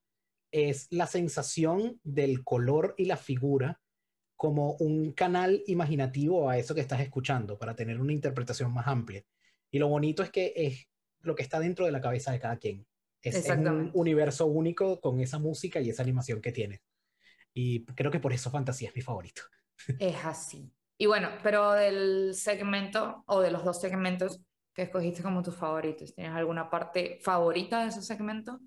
Es la sensación del color y la figura como un canal imaginativo a eso que estás escuchando, para tener una interpretación más amplia. Y lo bonito es que es lo que está dentro de la cabeza de cada quien. Es, un universo único con esa música y esa animación que tiene. Y creo que por eso Fantasía es mi favorito. Es así. Y bueno, pero del segmento o de los dos segmentos que escogiste como tus favoritos, ¿tienes alguna parte favorita de ese segmento?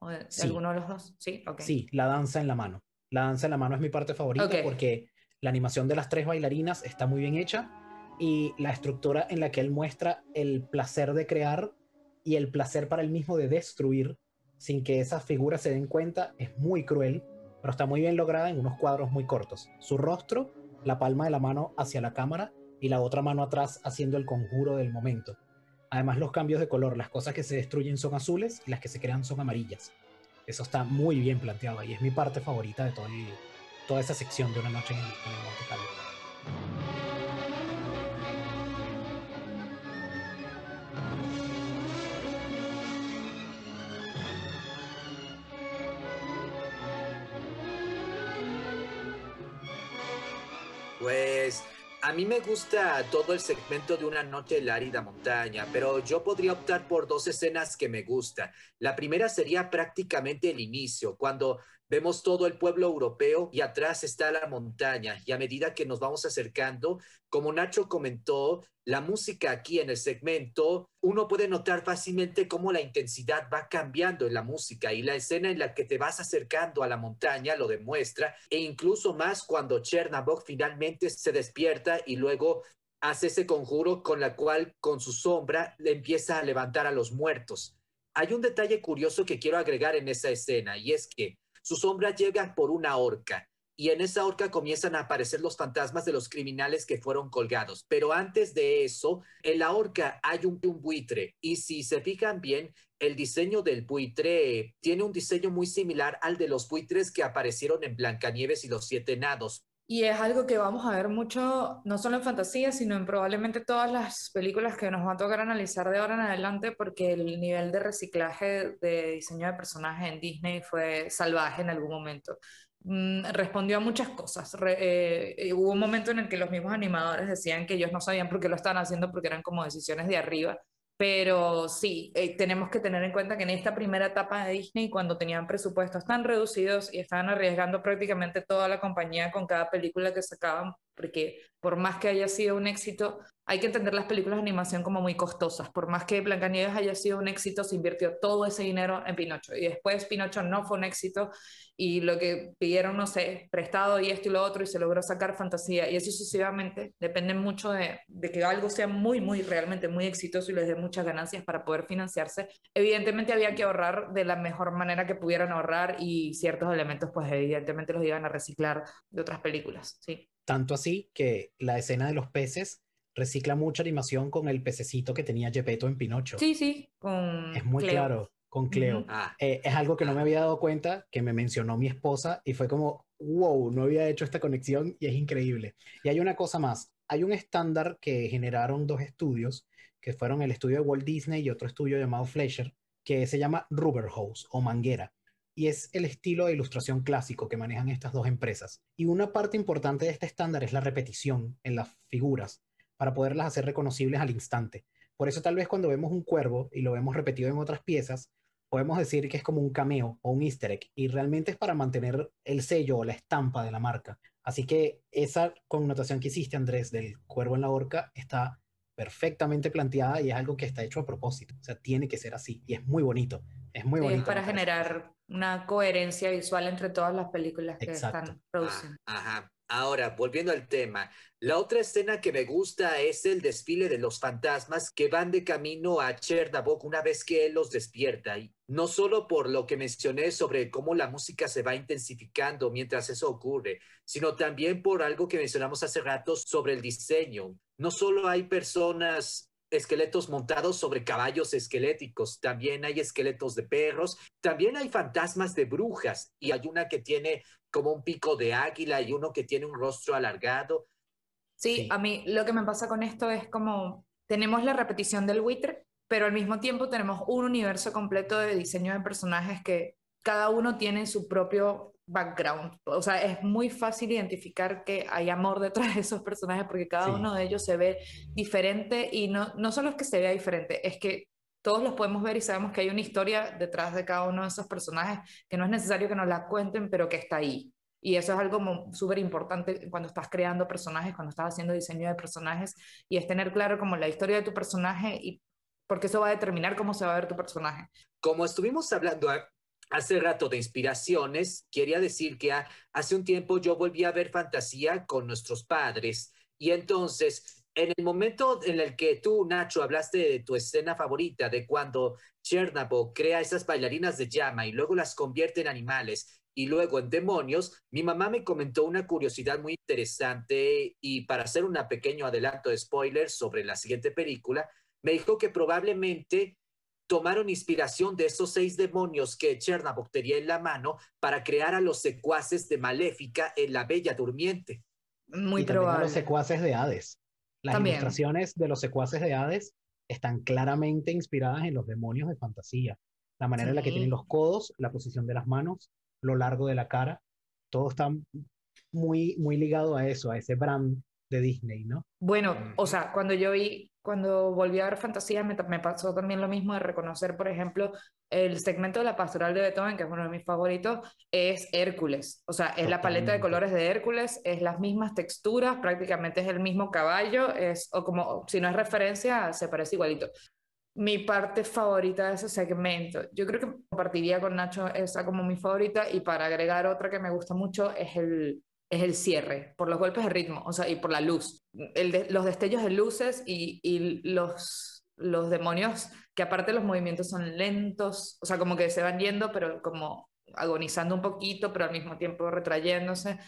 ¿O de, alguno de los dos? Sí, okay. Sí, la danza en la mano. La danza en la mano es mi parte favorita porque la animación de las tres bailarinas está muy bien hecha y la estructura en la que él muestra el placer de crear y el placer para él mismo de destruir sin que esas figuras se den cuenta es muy cruel, pero está muy bien lograda en unos cuadros muy cortos. Su rostro, la palma de la mano hacia la cámara y la otra mano atrás haciendo el conjuro del momento. Además los cambios de color, las cosas que se destruyen son azules y las que se crean son amarillas. Eso está muy bien planteado y es mi parte favorita de todo toda esa sección de una noche en, en el Monte. A mí me gusta todo el segmento de una noche en la árida montaña, pero yo podría optar por dos escenas que me gustan. La primera sería prácticamente el inicio, cuando vemos todo el pueblo europeo y atrás está la montaña. Y a medida que nos vamos acercando, como Nacho comentó, la música aquí en el segmento, uno puede notar fácilmente cómo la intensidad va cambiando en la música y la escena en la que te vas acercando a la montaña lo demuestra e incluso más cuando Chernabog finalmente se despierta y luego hace ese conjuro con la cual con su sombra le empieza a levantar a los muertos. Hay un detalle curioso que quiero agregar en esa escena y es que su sombra llega por una horca y en esa horca comienzan a aparecer los fantasmas de los criminales que fueron colgados. Pero antes de eso, en la horca hay un, buitre y si se fijan bien, el diseño del buitre tiene un diseño muy similar al de los buitres que aparecieron en Blancanieves y los Siete Enanos. Y es algo que vamos a ver mucho, no solo en fantasía, sino en probablemente todas las películas que nos va a tocar analizar de ahora en adelante, porque el nivel de reciclaje de diseño de personajes en Disney fue salvaje en algún momento. Mm, respondió a muchas cosas. Eh, eh, hubo un momento en el que los mismos animadores decían que ellos no sabían por qué lo estaban haciendo porque eran como decisiones de arriba pero sí, eh, tenemos que tener en cuenta que en esta primera etapa de Disney, cuando tenían presupuestos tan reducidos y estaban arriesgando prácticamente toda la compañía con cada película que sacaban, porque por más que haya sido un éxito, hay que entender las películas de animación como muy costosas. Por más que Blancanieves haya sido un éxito, se invirtió todo ese dinero en Pinocho. Y después Pinocho no fue un éxito y lo que pidieron, no sé, prestado y esto y lo otro, y se logró sacar fantasía. Y así sucesivamente. Depende mucho de, de que algo sea muy, muy, realmente muy exitoso y les dé muchas ganancias para poder financiarse. Evidentemente había que ahorrar de la mejor manera que pudieran ahorrar y ciertos elementos, pues evidentemente los iban a reciclar de otras películas. Sí. Tanto así que la escena de los peces recicla mucha animación con el pececito que tenía Gepetto en Pinocho. Sí, sí, con Es muy claro, con Cleo. Ah, Eh, es algo que no me había dado cuenta, que me mencionó mi esposa y fue como, wow, no había hecho esta conexión y es increíble. Y hay una cosa más, hay un estándar que generaron dos estudios, que fueron el estudio de Walt Disney y otro estudio llamado Fleischer, que se llama Rubber Hose o manguera. Y es el estilo de ilustración clásico que manejan estas dos empresas. Y una parte importante de este estándar es la repetición en las figuras para poderlas hacer reconocibles al instante. Por eso tal vez cuando vemos un cuervo y lo vemos repetido en otras piezas, podemos decir que es como un cameo o un easter egg y realmente es para mantener el sello o la estampa de la marca. Así que esa connotación que hiciste, Andrés, del cuervo en la horca está perfectamente planteada y es algo que está hecho a propósito. O sea, tiene que ser así y es muy bonito. Es muy Sí, bonito. es para generar una coherencia visual entre todas las películas que Exacto. están produciendo. Ah, ajá. Ahora, volviendo al tema, la otra escena que me gusta es el desfile de los fantasmas que van de camino a Chernabog una vez que él los despierta. Y no solo por lo que mencioné sobre cómo la música se va intensificando mientras eso ocurre, sino también por algo que mencionamos hace rato sobre el diseño. No solo hay personas esqueletos montados sobre caballos esqueléticos, también hay esqueletos de perros, también hay fantasmas de brujas y hay una que tiene como un pico de águila y uno que tiene un rostro alargado. Sí, Sí. a mí lo que me pasa con esto es como tenemos la repetición del buitre, pero al mismo tiempo tenemos un universo completo de diseño de personajes que cada uno tiene su propio background. O sea, es muy fácil identificar que hay amor *laughs* detrás de esos personajes porque cada Sí. uno de ellos se ve diferente y no, no solo es que se vea diferente, es que todos los podemos ver y sabemos que hay una historia detrás de cada uno de esos personajes que no es necesario que nos la cuenten, pero que está ahí. Y eso es algo súper importante cuando estás creando personajes, cuando estás haciendo diseño de personajes, y es tener claro como la historia de tu personaje y porque eso va a determinar cómo se va a ver tu personaje. Como estuvimos hablando hace rato de inspiraciones, quería decir que ha- hace un tiempo yo volví a ver fantasía con nuestros padres. Y entonces en el momento en el que tú, Nacho, hablaste de tu escena favorita, de cuando Chernobyl crea esas bailarinas de llama y luego las convierte en animales y luego en demonios, mi mamá me comentó una curiosidad muy interesante y para hacer un pequeño adelanto de spoilers sobre la siguiente película, me dijo que probablemente tomaron inspiración de esos seis demonios que Chernobyl tenía en la mano para crear a los secuaces de Maléfica en La Bella Durmiente. Muy y también a probable. los secuaces de Hades. Las También. ilustraciones de los secuaces de Hades están claramente inspiradas en los demonios de fantasía. La manera en la que tienen los codos, la posición de las manos, lo largo de la cara, todo está muy, muy ligado a eso, a ese brand de Disney, ¿no? Bueno, o Ujú. sea, cuando yo vi, cuando volví a ver Fantasía, me, me pasó también lo mismo de reconocer, por ejemplo, el segmento de la pastoral de Beethoven, que es uno de mis favoritos, es Hércules. O sea, es la paleta de colores de Hércules, es las mismas texturas, prácticamente es el mismo caballo, es, o como, si no es referencia, se parece igualito. Mi parte favorita de ese segmento, yo creo que compartiría con Nacho esa como mi favorita y para agregar otra que me gusta mucho es el, es el cierre, por los golpes de ritmo, o sea, y por la luz. El de- los destellos de luces y, y los, los demonios, que aparte los movimientos son lentos, o sea, como que se van yendo, pero como agonizando un poquito, pero al mismo tiempo retrayéndose.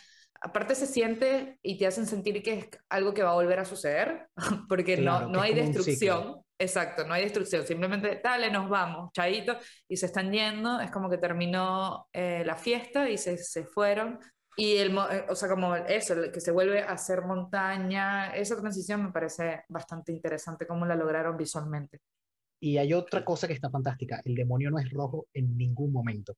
Aparte se siente y te hacen sentir que es algo que va a volver a suceder, *laughs* porque Claro, no, no hay destrucción. Exacto, no hay destrucción, simplemente dale, nos vamos, chaito, y se están yendo, es como que terminó eh, la fiesta y se, se fueron, y el, eh, o sea, como eso, el que se vuelve a hacer montaña, esa transición me parece bastante interesante cómo la lograron visualmente. Y hay otra cosa que está fantástica, el demonio no es rojo en ningún momento.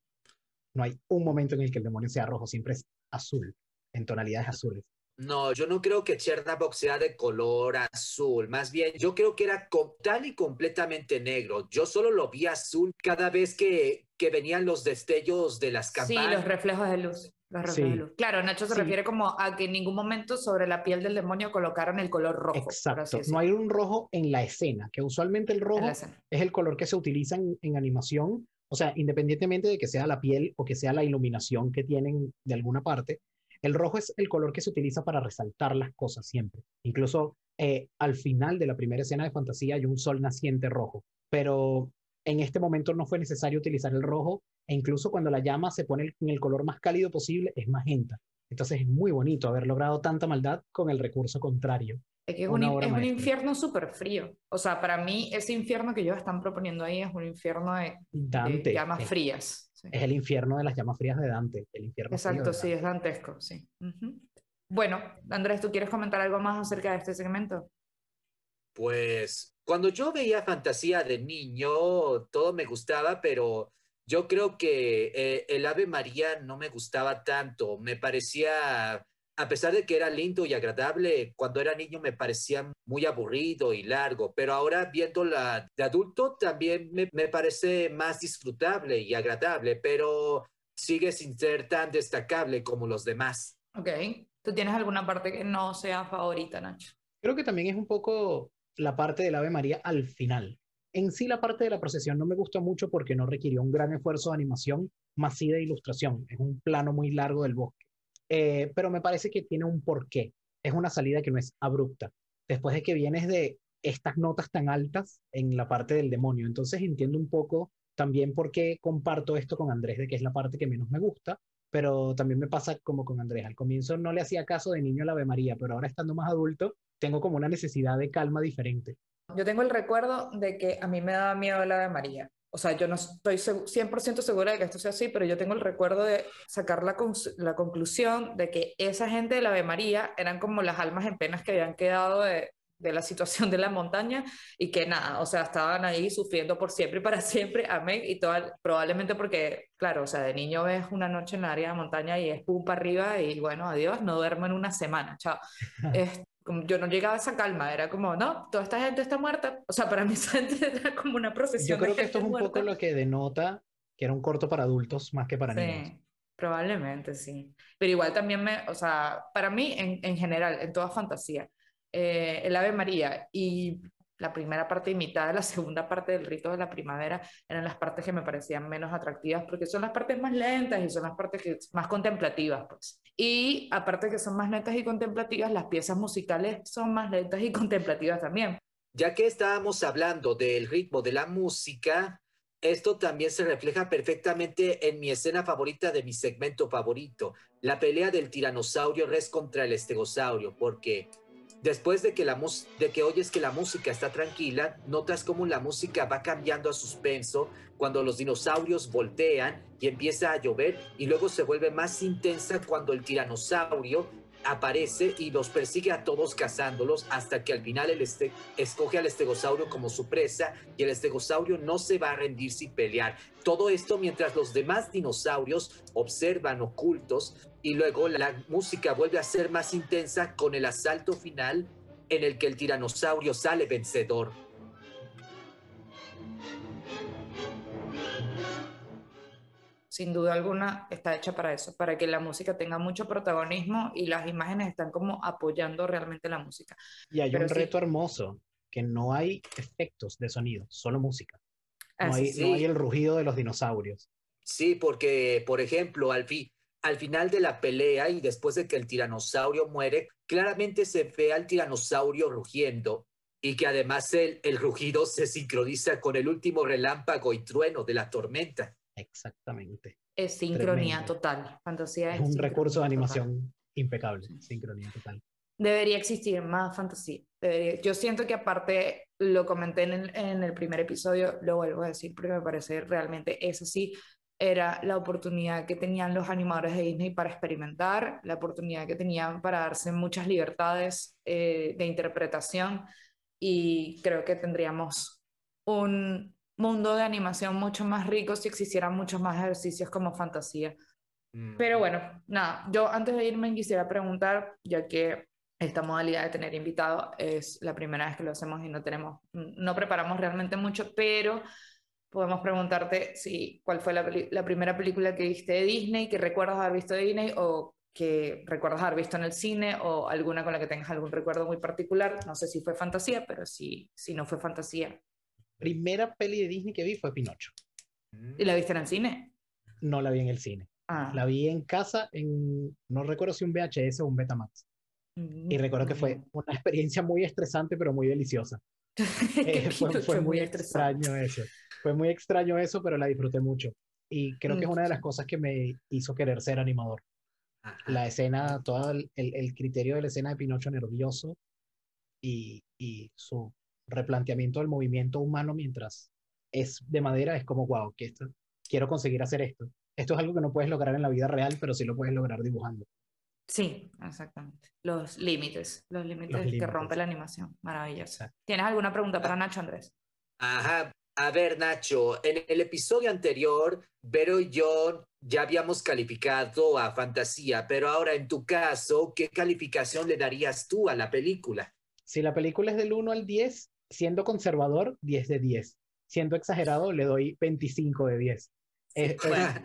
No hay un momento en el que el demonio sea rojo, siempre es azul, en tonalidades azules. No, yo no creo que Chernobyl sea de color azul. Más bien, yo creo que era total y completamente negro. Yo solo lo vi azul cada vez que, que venían los destellos de las Sí, campanas. los reflejos de luz. Los Sí. de luz. Claro, Nacho se Sí. refiere como a que en ningún momento sobre la piel del demonio colocaron el color rojo. Exacto, no hay un rojo en la escena, que usualmente el rojo es el color que se utiliza en, en animación, o sea, independientemente de que sea la piel o que sea la iluminación que tienen de alguna parte, el rojo es el color que se utiliza para resaltar las cosas siempre. Incluso eh, al final de la primera escena de fantasía hay un sol naciente rojo, pero en este momento no fue necesario utilizar el rojo e incluso cuando la llama se pone en el color más cálido posible es magenta. Entonces es muy bonito haber logrado tanta maldad con el recurso contrario. Es que es un, es infierno súper frío. O sea, para mí ese infierno que ellos están proponiendo ahí es un infierno de, de Dante llamas es, frías. sí. es el infierno de las llamas frías de Dante, el infierno Exacto, de sí, es dantesco, sí. Bueno, Andrés, ¿tú quieres comentar algo más acerca de este segmento? Pues cuando yo veía fantasía de niño, todo me gustaba, pero yo creo que eh, el Ave María no me gustaba tanto. Me parecía, a pesar de que era lindo y agradable, cuando era niño me parecía muy aburrido y largo, pero ahora viéndola de adulto también me, me parece más disfrutable y agradable, pero sigue sin ser tan destacable como los demás. Ok. ¿Tú tienes alguna parte que no sea favorita, Nacho? Creo que también es un poco la parte del Ave María al final. En sí la parte de la procesión no me gusta mucho porque no requirió un gran esfuerzo de animación, más sí ilustración. Es un plano muy largo del bosque. Eh, pero me parece que tiene un porqué. Es una salida que no es abrupta. Después de que vienes de estas notas tan altas en la parte del demonio. Entonces entiendo un poco también por qué comparto esto con Andrés, de que es la parte que menos me gusta, pero también me pasa como con Andrés. Al comienzo no le hacía caso de niño a Ave María, pero ahora estando más adulto, tengo como una necesidad de calma diferente. Yo tengo el recuerdo de que a mí me daba miedo la de María. O sea, yo no estoy segu- 100% segura de que esto sea así, pero yo tengo el recuerdo de sacar la, la conclusión de que esa gente de la Ave María eran como las almas en penas que habían quedado de, de la situación de la montaña y que nada, o sea, estaban ahí sufriendo por siempre y para siempre, amén, y toda, probablemente porque, claro, o sea, de niño ves una noche en la área de montaña y es pum para arriba y bueno, adiós, no duermo en una semana, chao. Es- *laughs* como- yo no llegaba a esa calma, era como, no, toda esta gente está muerta. O sea, para mí *laughs* esa gente era como una procesión Yo creo que esto es un poco muerta. lo que denota que era un corto para adultos más que para niños. Sí, probablemente sí. Pero igual también me, o sea, para mí en, en general, en toda fantasía, eh, el Ave María y la primera parte y mitad de la *laughs* segunda parte del rito de la primavera eran las partes que me parecían menos atractivas porque son las partes más lentas y son las partes que, más contemplativas, pues. Y aparte que son más lentas y contemplativas, las piezas musicales son más lentas y *laughs* contemplativas también. Ya que estábamos hablando del ritmo de la música, esto también se refleja perfectamente en mi escena favorita de mi segmento favorito, la pelea del tiranosaurio res contra el estegosaurio, porque después de que, la de que oyes que la música está tranquila, notas cómo la música va cambiando a suspenso cuando los dinosaurios voltean y empieza a llover y luego se vuelve más intensa cuando el tiranosaurio aparece y los persigue a todos cazándolos hasta que al final el este, escoge al estegosaurio como su presa y el estegosaurio no se va a rendir sin pelear. Todo esto mientras los demás dinosaurios observan ocultos y luego la música vuelve a ser más intensa con el asalto final en el que el tiranosaurio sale vencedor. sin duda alguna está hecha para eso, para que la música tenga mucho protagonismo y las imágenes están como apoyando realmente la música. Y hay un reto hermoso, que no hay efectos de sonido, solo música. No, hay, no hay, el rugido de los dinosaurios. Sí, porque, por ejemplo, al, al final de la pelea y después de que el tiranosaurio muere, claramente se ve al tiranosaurio rugiendo y que además el, el rugido se sincroniza con el último relámpago y trueno de la tormenta. Exactamente. Es sincronía total. Fantasía es, un recurso de animación impecable. Sincronía total. Debería existir más fantasía. Yo siento que aparte, lo comenté en el, en el primer episodio, lo vuelvo a decir porque me parece realmente eso sí, era la oportunidad que tenían los animadores de Disney para experimentar, la oportunidad que tenían para darse muchas libertades eh, de interpretación y creo que tendríamos un, mundo de animación mucho más rico si existieran muchos más ejercicios como fantasía. Mm. Pero bueno, nada, yo antes de irme quisiera preguntar, ya que esta modalidad de tener invitado es la primera vez que lo hacemos y no tenemos, no preparamos realmente mucho, pero podemos preguntarte si cuál fue la, la primera película que viste de Disney, que recuerdas haber visto de Disney o que recuerdas haber visto en el cine o alguna con la que tengas algún recuerdo muy particular. No sé si fue fantasía, pero si, si no fue fantasía, primera peli de Disney que vi fue Pinocho. ¿Y la viste en el cine? No la vi en el cine. Ah. La vi en casa, en, no recuerdo si un VHS o un Betamax. Y recuerdo que fue mm. una *laughs* experiencia muy estresante, pero muy deliciosa. *laughs* Eh, fue, muy extraño eso. Fue muy extraño eso, pero la disfruté mucho. Y creo que es una de las cosas que me hizo querer ser animador. La escena, todo el, el, criterio de la escena de Pinocho nervioso y, y su replanteamiento del movimiento humano mientras es de madera, es como, wow, que esto, quiero conseguir hacer esto. Esto es algo que no puedes lograr en la vida real, pero sí lo puedes lograr dibujando. Sí, exactamente. Los límites, los límites que rompe la animación. Maravilloso. ¿Tienes alguna pregunta para Nacho, Andrés? Ajá. A ver, Nacho, en el episodio anterior, Vero y yo ya habíamos calificado a Fantasía, pero ahora en tu caso, ¿qué calificación le darías tú a la película? Si la película es del 1 al 10, siendo conservador, 10 de 10. Siendo exagerado, le doy 25 de 10. Es,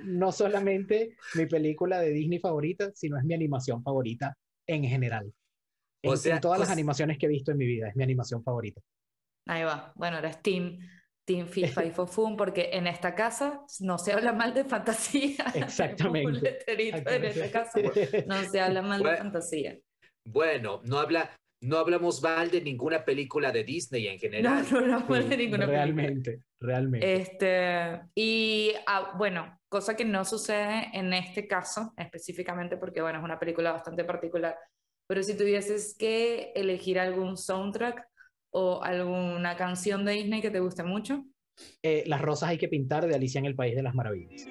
no solamente mi película de Disney favorita, sino es mi animación favorita en general. En, o sea, todas las animaciones que he visto en mi vida, es mi animación favorita. Ahí va. Bueno, eres Team, team FIFA y Fofun, porque en esta casa no se habla mal de fantasía. *laughs* Exactamente. En esta casa no se habla mal de fantasía. Bueno, no habla, no hablamos mal de ninguna película de Disney en general. No, no hablamos de ninguna realmente, Realmente, Este, y ah, bueno, cosa que no sucede en este caso específicamente porque, bueno, es una película bastante particular. Pero si tuvieses que elegir algún soundtrack o alguna canción de Disney que te guste mucho. Eh, las rosas hay que pintar de Alicia en el País de las Maravillas.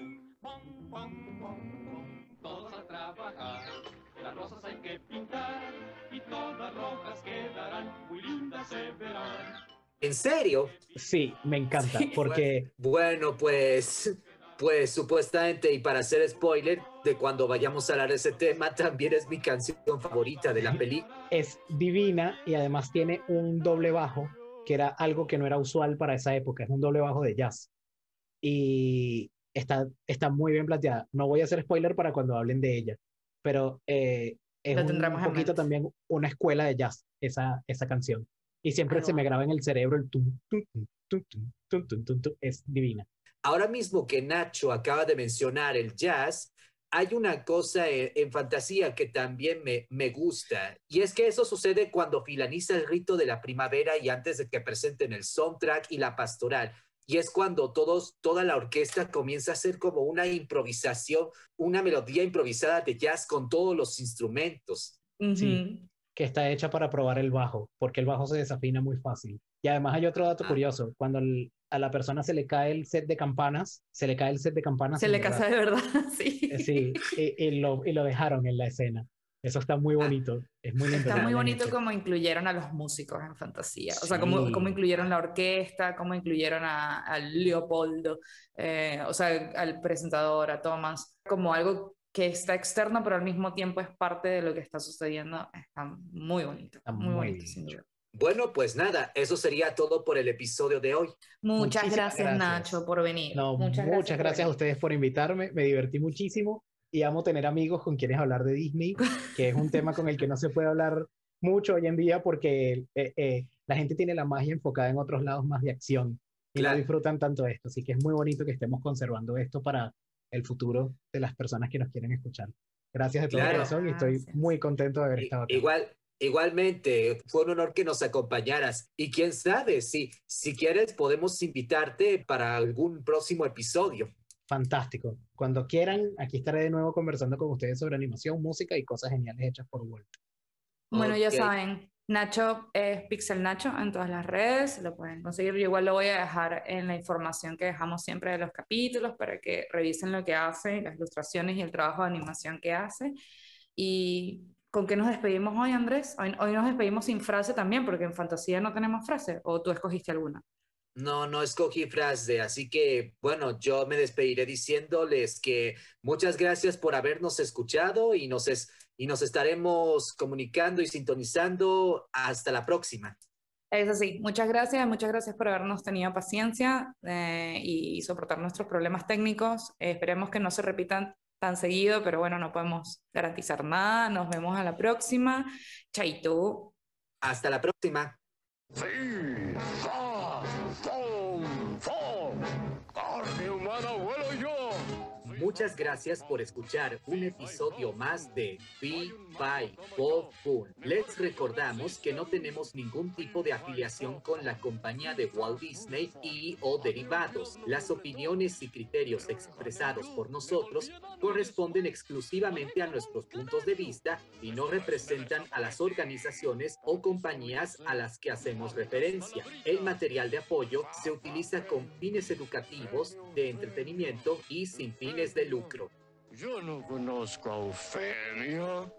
Todos a trabajar, las rosas hay que pintar todas rojas quedarán, muy lindas se verán. ¿En serio? Sí, me encanta, porque... Bueno, pues, pues supuestamente, y para hacer spoiler, de cuando vayamos a hablar de ese tema, también es mi canción favorita de la película. Es divina y además tiene un doble bajo, que era algo que no era usual para esa época, es un doble bajo de jazz. Y está, está muy bien planteada. No voy a hacer spoiler para cuando hablen de ella, pero eh, es un, poquito también una escuela de jazz, esa, esa canción. Y siempre se me graba en el cerebro el tum, tum, tum, tum, tum, tum, tum, tum, tum. Es divina. Ahora mismo que Nacho acaba de mencionar el jazz, hay una cosa en, en fantasía que también me, me gusta, y es que eso sucede cuando finaliza el rito de la primavera y antes de que presenten el soundtrack y la pastoral. Y es cuando todos, toda la orquesta comienza a hacer como una improvisación, una melodía improvisada de jazz con todos los instrumentos. Sí. Que está hecha para probar el bajo, porque el bajo se desafina muy fácil. Y además hay otro dato Ah. curioso, cuando el- a la persona se le cae el set de campanas, se le cae el set de campanas. Se le casa de verdad, *laughs* sí. Eh, Sí, y, y lo, y lo dejaron en la escena. Eso está muy Ah. bonito, es muy. Está muy bonito como incluyeron a los músicos en fantasía. O sea, cómo, Sí. cómo incluyeron la orquesta, cómo incluyeron a, a Leopoldo, eh, o sea, al presentador, a Thomas, como algo que está externo, pero al mismo tiempo es parte de lo que está sucediendo. Está muy bonito, Está muy, muy bonito, bien sin duda. Bueno, pues nada, eso sería todo por el episodio de hoy. Muchas gracias, gracias. Nacho, por venir. No, muchas muchas, gracias, gracias a ustedes por invitarme, me divertí muchísimo y amo tener amigos con quienes hablar de Disney, que es un tema con el que no se puede hablar mucho hoy en día porque eh, eh, la gente tiene la magia enfocada en otros lados más de acción y Claro. no disfrutan tanto esto, así que es muy bonito que estemos conservando esto para el futuro de las personas que nos quieren escuchar. Gracias de todo Claro. corazón y estoy Gracias. muy contento de haber estado acá. Igual, igualmente, fue un honor que nos acompañaras. Y quién sabe, si, si quieres, podemos invitarte para algún próximo episodio. Fantástico. Cuando quieran, aquí estaré de nuevo conversando con ustedes sobre animación, música y cosas geniales hechas por Walt. Bueno, ya Ok. saben, Nacho es Pixel Nacho en todas las redes, lo pueden conseguir. Yo igual lo voy a dejar en la información que dejamos siempre de los capítulos para que revisen lo que hace, las ilustraciones y el trabajo de animación que hace. ¿Y con qué nos despedimos hoy, Andrés? Hoy, hoy nos despedimos sin frase también, porque en fantasía no tenemos frase, o tú escogiste alguna. No, no escogí frase, así que bueno, yo me despediré diciéndoles que muchas gracias por habernos escuchado y nos, es- y nos estaremos comunicando y sintonizando. Hasta la próxima. Es así, muchas gracias, muchas gracias por habernos tenido paciencia eh, y soportar nuestros problemas técnicos. Eh, esperemos que no se repitan tan seguido, pero bueno, no podemos garantizar nada. Nos vemos a la próxima. Chaito. Hasta la próxima. Sí, fom, Muchas gracias por escuchar un episodio más de Be Bye Bo Fun. Les recordamos que no tenemos ningún tipo de afiliación con la compañía de Walt Disney y o derivados. Las opiniones y criterios expresados por nosotros corresponden exclusivamente a nuestros puntos de vista y no representan a las organizaciones o compañías a las que hacemos referencia. El material de apoyo se utiliza con fines educativos, de entretenimiento y sin fines de lucro. Yo no conozco a Ofelia.